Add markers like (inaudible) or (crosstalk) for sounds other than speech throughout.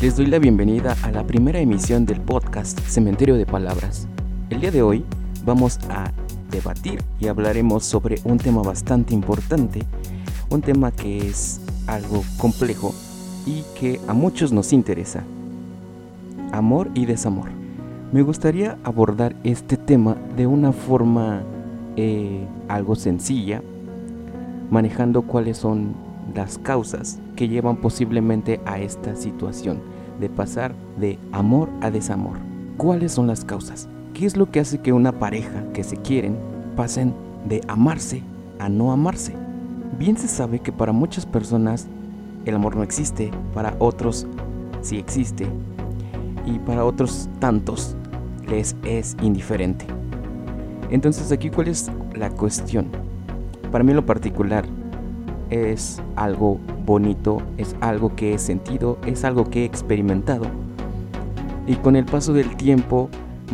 Les doy la bienvenida a la primera emisión del podcast Cementerio de Palabras. El día de hoy vamos a debatir y hablaremos sobre un tema bastante importante, un tema que es algo complejo y que a muchos nos interesa. Amor y desamor. Me gustaría abordar este tema de una forma eh, algo sencilla, manejando cuáles son las causas que llevan posiblemente a esta situación de pasar de amor a desamor. ¿Cuáles son las causas? ¿Qué es lo que hace que una pareja que se quieren pasen de amarse a no amarse? Bien se sabe que para muchas personas el amor no existe, para otros sí existe y para otros tantos les es indiferente. Entonces aquí cuál es la cuestión? Para mí lo particular es algo bonito, es algo que he sentido, es algo que he experimentado. Y con el paso del tiempo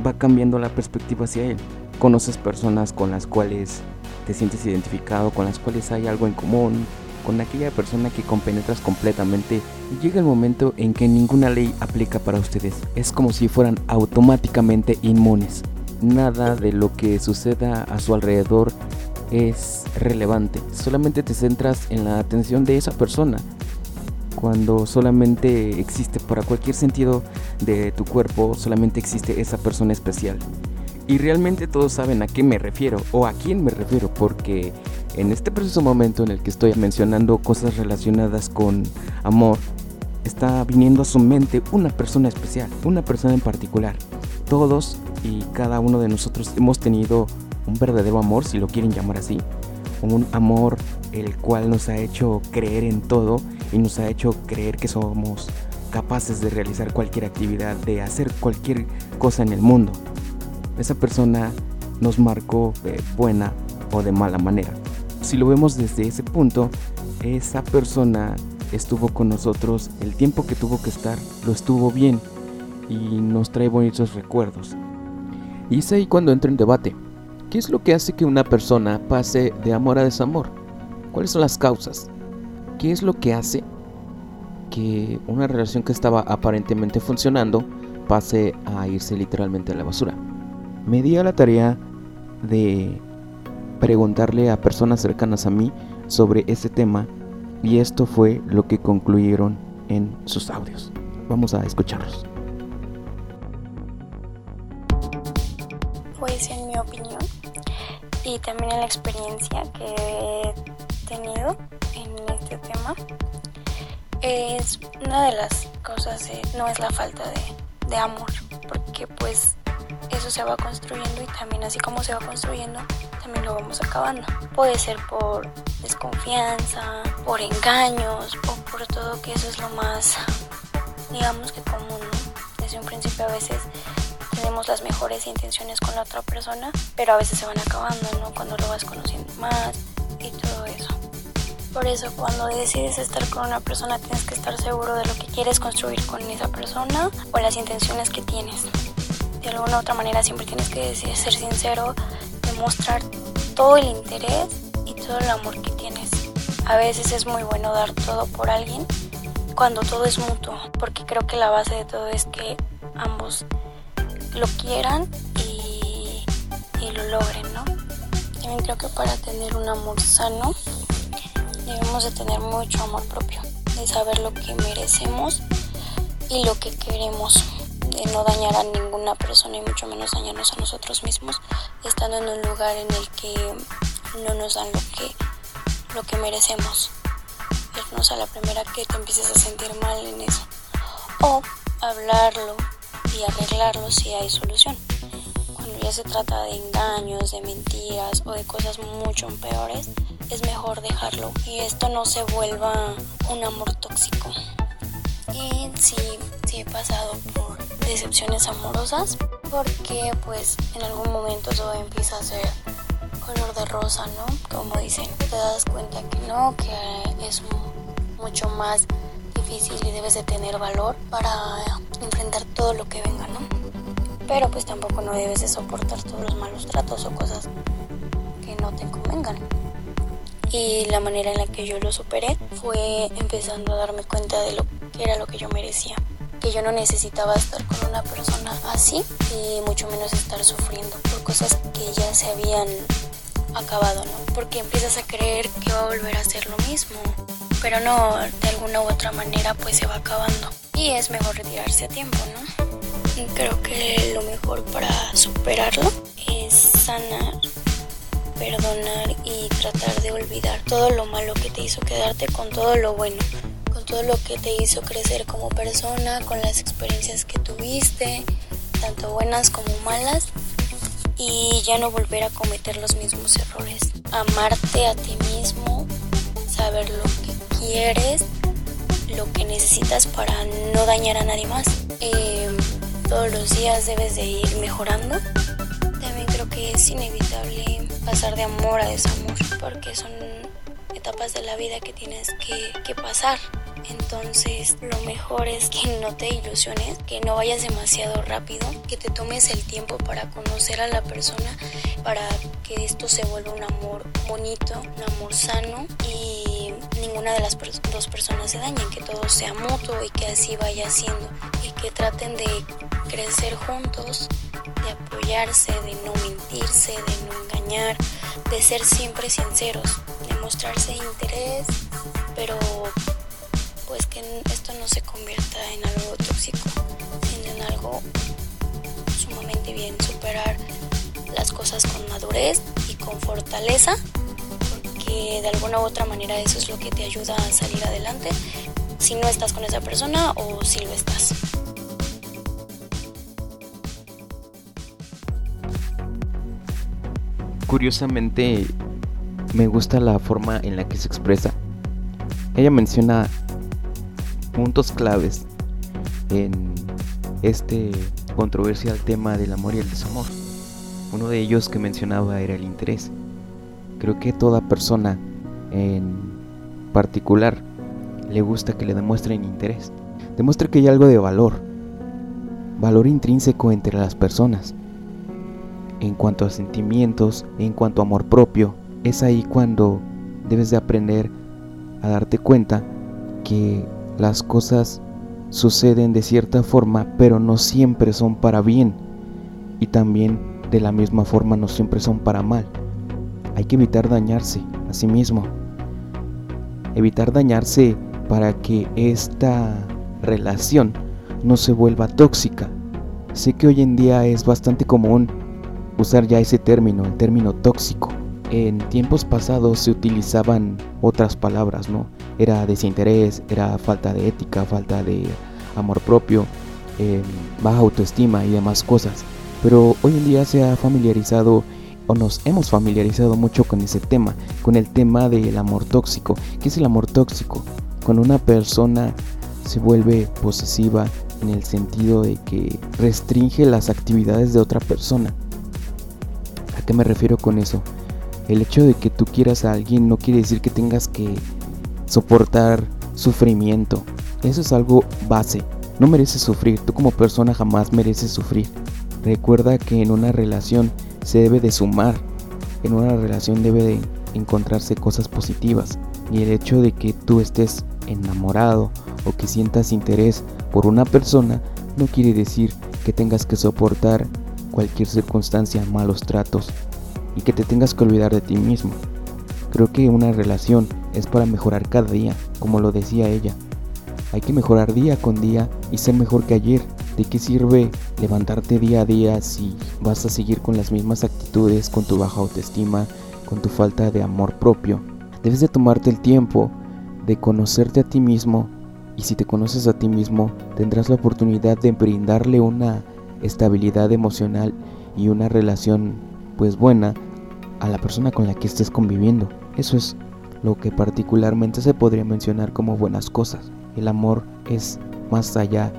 va cambiando la perspectiva hacia él. Conoces personas con las cuales te sientes identificado, con las cuales hay algo en común, con aquella persona que compenetras completamente y llega el momento en que ninguna ley aplica para ustedes. Es como si fueran automáticamente inmunes. Nada de lo que suceda a su alrededor es relevante. Solamente te centras en la atención de esa persona. Cuando solamente existe para cualquier sentido de tu cuerpo, solamente existe esa persona especial. Y realmente todos saben a qué me refiero o a quién me refiero porque en este preciso momento en el que estoy mencionando cosas relacionadas con amor, está viniendo a su mente una persona especial, una persona en particular. Todos y cada uno de nosotros hemos tenido un verdadero amor, si lo quieren llamar así, un amor el cual nos ha hecho creer en todo y nos ha hecho creer que somos capaces de realizar cualquier actividad, de hacer cualquier cosa en el mundo. Esa persona nos marcó de buena o de mala manera. Si lo vemos desde ese punto, esa persona estuvo con nosotros el tiempo que tuvo que estar, lo estuvo bien y nos trae bonitos recuerdos. Y es ahí cuando entro en debate. ¿Qué es lo que hace que una persona pase de amor a desamor? ¿Cuáles son las causas? ¿Qué es lo que hace que una relación que estaba aparentemente funcionando pase a irse literalmente a la basura? Me di a la tarea de preguntarle a personas cercanas a mí sobre ese tema y esto fue lo que concluyeron en sus audios. Vamos a escucharlos. También en la experiencia que he tenido en este tema es una de las cosas no es la falta de, de amor porque pues eso se va construyendo y también así como se va construyendo también lo vamos acabando. Puede ser por desconfianza por engaños o por todo que eso es lo más digamos que común desde un principio a veces tenemos las mejores intenciones con la otra persona, pero a veces se van acabando, ¿no? Cuando lo vas conociendo más y todo eso. Por eso cuando decides estar con una persona tienes que estar seguro de lo que quieres construir con esa persona o las intenciones que tienes. De alguna u otra manera siempre tienes que ser sincero, demostrar todo el interés y todo el amor que tienes. A veces es muy bueno dar todo por alguien cuando todo es mutuo, porque creo que la base de todo es que ambos lo quieran y, lo logren, ¿no? También creo que para tener un amor sano debemos de tener mucho amor propio, de saber lo que merecemos y lo que queremos, de no dañar a ninguna persona y mucho menos dañarnos a nosotros mismos, estando en un lugar en el que no nos dan lo que, lo que merecemos. Irnos a la primera que te empieces a sentir mal en eso. O hablarlo y arreglarlo si hay solución. Cuando ya se trata de engaños, de mentiras o de cosas mucho peores, es mejor dejarlo y esto no se vuelva un amor tóxico. Y sí, sí he pasado por decepciones amorosas porque pues en algún momento todo empieza a ser color de rosa, ¿no? Como dicen, te das cuenta que no, que es mucho más difícil y debes de tener valor para enfrentar todo lo que venga, ¿no? Pero pues tampoco no debes de soportar todos los malos tratos o cosas que no te convengan. Y la manera en la que yo lo superé fue empezando a darme cuenta de lo que era lo que yo merecía. que yo no necesitaba estar con una persona así y mucho menos estar sufriendo por cosas que ya se habían acabado, ¿no? Porque empiezas a creer que va a volver a ser lo mismo, pero no, de alguna u otra manera pues se va acabando y es mejor retirarse a tiempo, ¿no? Y creo que lo mejor para superarlo es sanar, perdonar y tratar de olvidar todo lo malo que te hizo quedarte con todo lo bueno, con todo lo que te hizo crecer como persona, con las experiencias que tuviste, tanto buenas como malas, y ya no volver a cometer los mismos errores. Amarte a ti mismo, saber lo que quieres, lo que necesitas para no dañar a nadie más. Em, todos los días debes de ir mejorando. También creo que es inevitable pasar de amor a desamor, porque son etapas de la vida que tienes que, que pasar. Entonces lo mejor es que no te ilusiones, que no vayas demasiado rápido, que te tomes el tiempo para conocer a la persona, para que esto se vuelva un amor bonito, un amor sano y ninguna de las dos personas se dañen, que todo sea mutuo y que así vaya siendo. Y que traten de crecer juntos, de apoyarse, de no mentirse, de no engañar, de ser siempre sinceros, de mostrarse interés, pero pues que esto no se convierta en algo tóxico, sino en algo sumamente bien, superar las cosas con madurez y con fortaleza, porque de alguna u otra manera eso es lo que te ayuda a salir adelante, si no estás con esa persona o si lo estás. Curiosamente, me gusta la forma en la que se expresa. Ella menciona puntos claves en este controversial tema del amor y el desamor. Uno de ellos que mencionaba era el interés. Creo que toda persona en particular le gusta que le demuestren interés. Demuestre que hay algo de valor, valor intrínseco entre las personas. En cuanto a sentimientos, en cuanto a amor propio, es ahí cuando debes de aprender a darte cuenta que las cosas suceden de cierta forma, pero no siempre son para bien. Y también de la misma forma no siempre son para mal. Hay que evitar dañarse a sí mismo. Evitar dañarse para que esta relación no se vuelva tóxica. Sé que hoy en día es bastante común usar ya ese término, el término tóxico. En tiempos pasados se utilizaban otras palabras, ¿no? Era desinterés, era falta de ética, falta de amor propio, em, baja autoestima y demás cosas. Pero hoy en día se ha familiarizado o nos hemos familiarizado mucho con ese tema, con el tema del amor tóxico. ¿Qué es el amor tóxico? Cuando una persona se vuelve posesiva en el sentido de que restringe las actividades de otra persona. ¿A qué me refiero con eso? El hecho de que tú quieras a alguien no quiere decir que tengas que soportar sufrimiento. Eso es algo base. No mereces sufrir. Tú como persona jamás mereces sufrir. Recuerda que en una relación se debe de sumar. En una relación debe de encontrarse cosas positivas. Y el hecho de que tú estés enamorado o que sientas interés por una persona no quiere decir que tengas que soportar cualquier circunstancia, malos tratos y que te tengas que olvidar de ti mismo. Creo que una relación es para mejorar cada día, como lo decía ella. Hay que mejorar día con día y ser mejor que ayer. ¿De qué sirve levantarte día a día si vas a seguir con las mismas actitudes, con tu baja autoestima, con tu falta de amor propio? Debes de tomarte el tiempo de conocerte a ti mismo y si te conoces a ti mismo tendrás la oportunidad de brindarle una estabilidad emocional y una relación pues buena a la persona con la que estés conviviendo. Eso es lo que particularmente se podría mencionar como buenas cosas. El amor es más allá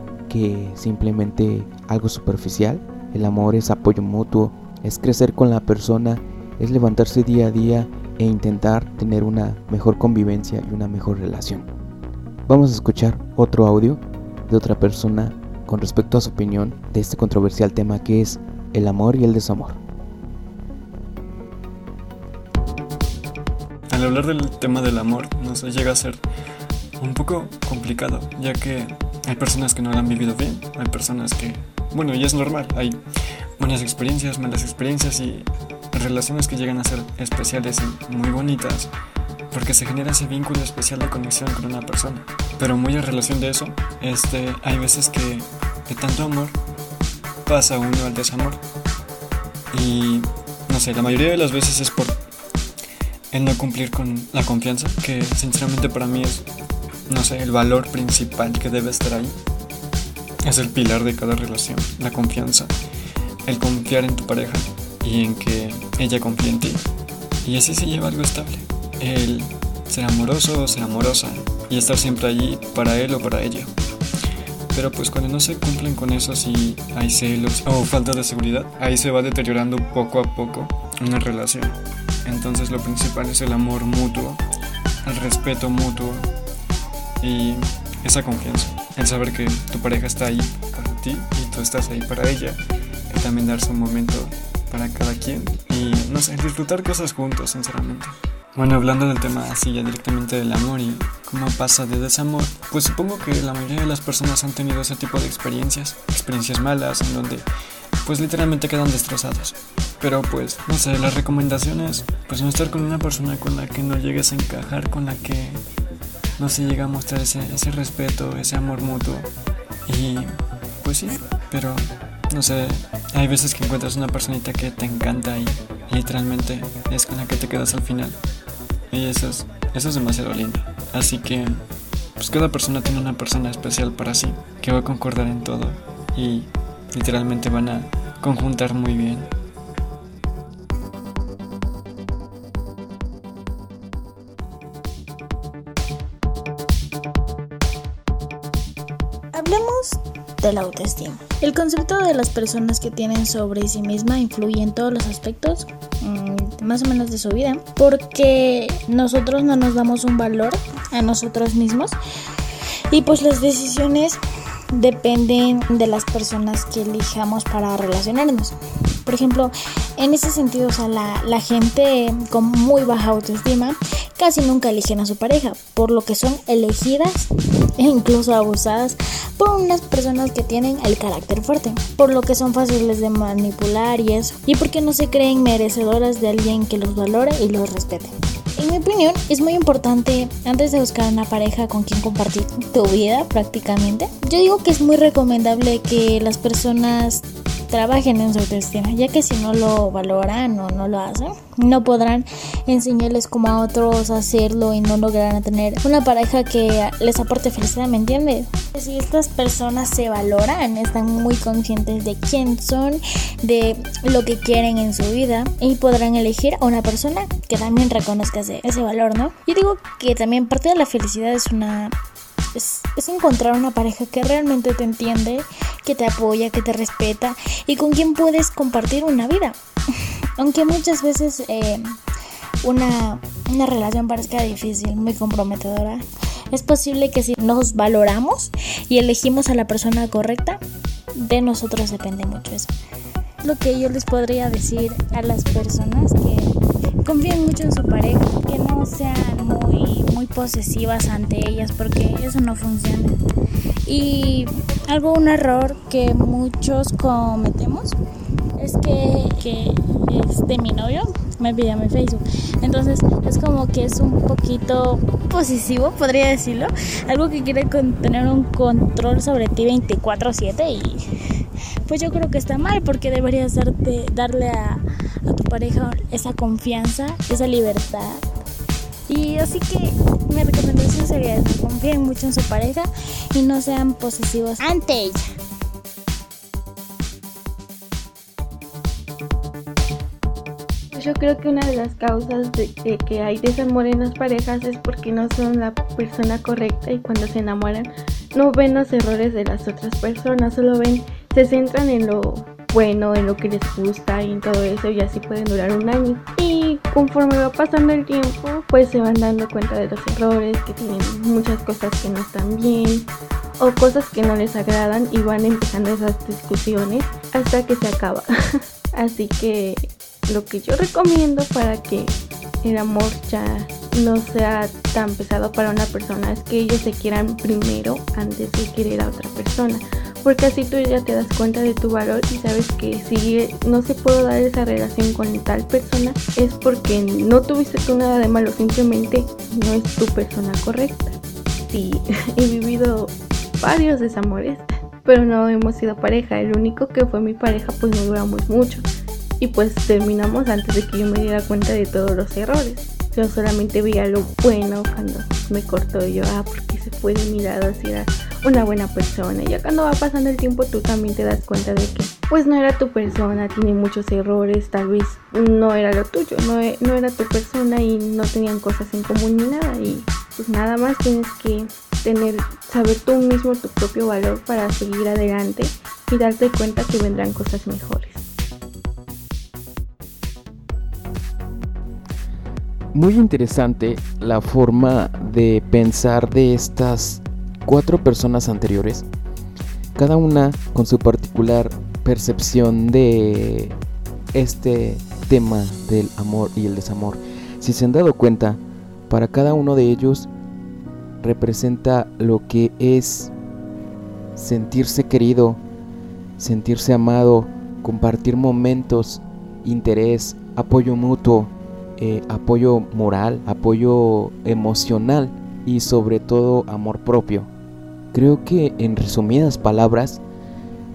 simplemente algo superficial. El amor es apoyo mutuo, es crecer con la persona, es levantarse día a día e intentar tener una mejor convivencia y una mejor relación. Vamos a escuchar otro audio de otra persona con respecto a su opinión de este controversial tema que es el amor y el desamor. al hablar del tema del amor nos llega a ser un poco complicado, ya que hay personas que no lo han vivido bien, hay personas que, bueno, ya es normal, hay buenas experiencias, malas experiencias y relaciones que llegan a ser especiales y muy bonitas porque se genera ese vínculo especial de conexión con una persona. Pero muy en relación de eso, este, hay veces que de tanto amor pasa uno al desamor. Y no sé, la mayoría de las veces es por el no cumplir con la confianza, que sinceramente para mí es, no sé, el valor principal que debe estar ahí. Es el pilar de cada relación, la confianza. El confiar en tu pareja y en que ella confíe en ti. Y así se lleva algo estable el ser amoroso o ser amorosa y estar siempre allí para él o para ella. Pero pues cuando no se cumplen con eso, si hay celos o falta de seguridad, ahí se va deteriorando poco a poco una relación. Entonces lo principal es el amor mutuo, el respeto mutuo y esa confianza. El saber que tu pareja está ahí para ti y tú estás ahí para ella. Y también darse un momento para cada quien y no sé, disfrutar cosas juntos, sinceramente. Bueno, hablando del tema así ya directamente del amor y cómo pasa de desamor, pues supongo que la mayoría de las personas han tenido ese tipo de experiencias, experiencias malas en donde pues literalmente quedan destrozados. Pero pues, no sé, las recomendaciones, pues no estar con una persona con la que no llegues a encajar, con la que no se llega a mostrar ese, respeto, ese amor mutuo. Y pues sí, pero no sé, hay veces que encuentras una personita que te encanta y literalmente es con la que te quedas al final. Y eso es, eso es demasiado lindo. Así que, pues cada persona tiene una persona especial para sí, que va a concordar en todo y literalmente van a conjuntar muy bien. La autoestima. El concepto de las personas que tienen sobre sí misma influye en todos los aspectos más o menos de su vida, porque nosotros no nos damos un valor a nosotros mismos y pues las decisiones dependen de las personas que elijamos para relacionarnos. Por ejemplo, en ese sentido, o sea, la, gente con muy baja autoestima casi nunca eligen a su pareja, por lo que son elegidas e incluso abusadas por unas personas que tienen el carácter fuerte, por lo que son fáciles de manipular y eso, y porque no se creen merecedoras de alguien que los valore y los respete. En mi opinión, es muy importante antes de buscar una pareja con quien compartir tu vida prácticamente. Yo digo que es muy recomendable que las personas trabajen en su autoestima, ya que si no lo valoran o no lo hacen, no podrán enseñarles como a otros hacerlo y no lograrán tener una pareja que les aporte felicidad, ¿me entiendes? Si estas personas se valoran, están muy conscientes de quién son, de lo que quieren en su vida y podrán elegir a una persona que también reconozca ese, ese valor, ¿no? Yo digo que también parte de la felicidad es una es, encontrar una pareja que realmente te entiende, que te apoya, que te respeta y con quien puedes compartir una vida. (laughs) Aunque muchas veces eh, una, una relación parezca difícil, muy comprometedora, es posible que si nos valoramos y elegimos a la persona correcta, de nosotros depende mucho eso. Lo que yo les podría decir a las personas que confíen mucho en su pareja, que no sean muy, muy posesivas ante ellas, porque eso no funciona. Y algo, un error que muchos cometemos es que, que este mi novio me pide mi Facebook. Entonces es como que es un poquito posesivo, podría decirlo. Algo que quiere tener un control sobre ti 24/7 y pues yo creo que está mal porque deberías darte, darle a, tu pareja esa confianza, esa libertad. Y así que mi recomendación sería que confíen mucho en su pareja y no sean posesivos ante ella. Yo creo que una de las causas de, que hay desamor en las parejas es porque no son la persona correcta y cuando se enamoran no ven los errores de las otras personas, solo ven, se centran en lo bueno, en lo que les gusta y en todo eso y así pueden durar un año. Y conforme va pasando el tiempo, pues se van dando cuenta de los errores, que tienen muchas cosas que no están bien o cosas que no les agradan y van empezando esas discusiones hasta que se acaba. (laughs) así que lo que yo recomiendo para que el amor ya no sea tan pesado para una persona es que ellos se quieran primero antes de querer a otra persona. Porque así tú ya te das cuenta de tu valor y sabes que si no se puede dar esa relación con tal persona es porque no tuviste tú nada de malo, simplemente no es tu persona correcta. Sí, (laughs) he vivido varios desamores, pero no hemos sido pareja. El único que fue mi pareja pues no duramos mucho y pues terminamos antes de que yo me diera cuenta de todos los errores. Yo solamente veía lo bueno cuando me cortó yo, ah, porque se fue de mi lado si era una buena persona. Y ya cuando va pasando el tiempo tú también te das cuenta de que pues no era tu persona, tiene muchos errores, tal vez no era lo tuyo, no, e, no era tu persona y no tenían cosas en común ni nada. Y pues nada más tienes que tener, saber tú mismo tu propio valor para seguir adelante y darte cuenta que vendrán cosas mejores. Muy interesante la forma de pensar de estas cuatro personas anteriores, cada una con su particular percepción de este tema del amor y el desamor. Si se han dado cuenta, para cada uno de ellos representa lo que es sentirse querido, sentirse amado, compartir momentos, interés, apoyo mutuo, eh, apoyo moral, apoyo emocional y sobre todo amor propio. Creo que en resumidas palabras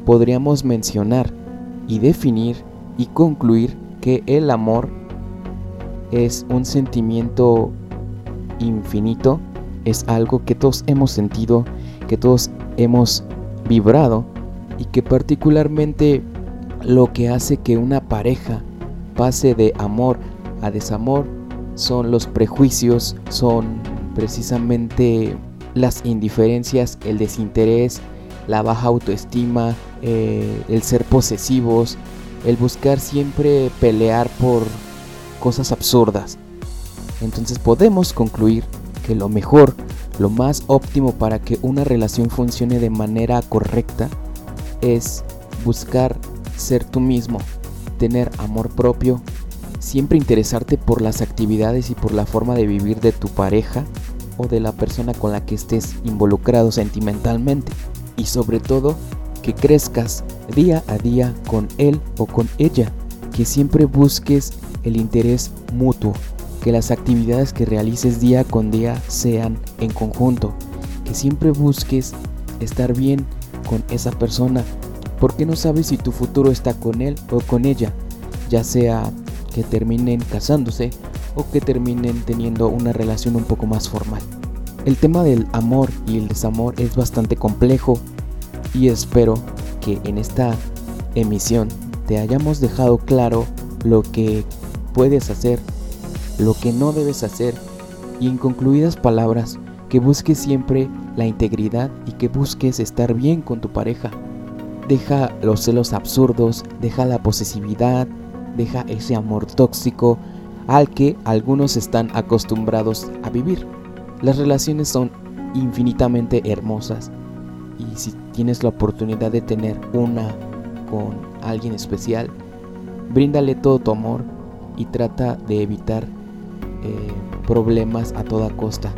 podríamos mencionar y definir y concluir que el amor es un sentimiento infinito, es algo que todos hemos sentido, que todos hemos vibrado y que particularmente lo que hace que una pareja pase de amor a desamor son los prejuicios, son precisamente las indiferencias, el desinterés, la baja autoestima, eh, el ser posesivos, el buscar siempre pelear por cosas absurdas. Entonces podemos concluir que lo mejor, lo más óptimo para que una relación funcione de manera correcta es buscar ser tú mismo, tener amor propio, siempre interesarte por las actividades y por la forma de vivir de tu pareja de la persona con la que estés involucrado sentimentalmente y sobre todo que crezcas día a día con él o con ella, que siempre busques el interés mutuo, que las actividades que realices día con día sean en conjunto, que siempre busques estar bien con esa persona, porque no sabes si tu futuro está con él o con ella, ya sea que terminen casándose o que terminen teniendo una relación un poco más formal. El tema del amor y el desamor es bastante complejo y espero que en esta emisión te hayamos dejado claro lo que puedes hacer, lo que no debes hacer y en concluidas palabras que busques siempre la integridad y que busques estar bien con tu pareja. Deja los celos absurdos, deja la posesividad, deja ese amor tóxico al que algunos están acostumbrados a vivir. Las relaciones son infinitamente hermosas y si tienes la oportunidad de tener una con alguien especial, bríndale todo tu amor y trata de evitar eh, problemas a toda costa.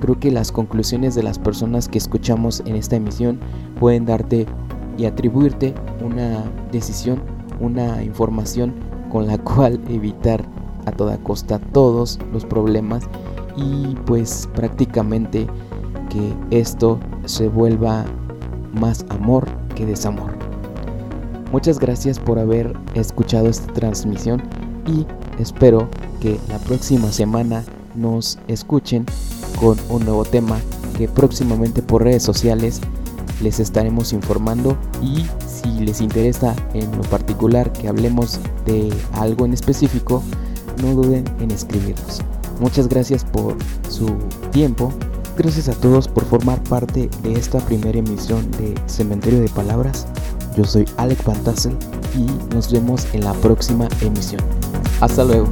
Creo que las conclusiones de las personas que escuchamos en esta emisión pueden darte y atribuirte una decisión, una información con la (laughs) cual evitar a toda costa todos los problemas y pues prácticamente que esto se vuelva más amor que desamor. Muchas gracias por haber escuchado esta transmisión y espero que la próxima semana nos escuchen con un nuevo tema que próximamente por redes sociales les estaremos informando y si les interesa en lo particular que hablemos de algo en específico, no duden en escribirnos. Muchas gracias por su tiempo. Gracias a todos por formar parte de esta primera emisión de Cementerio de Palabras. Yo soy Alec Pantassel y nos vemos en la próxima emisión. Hasta luego.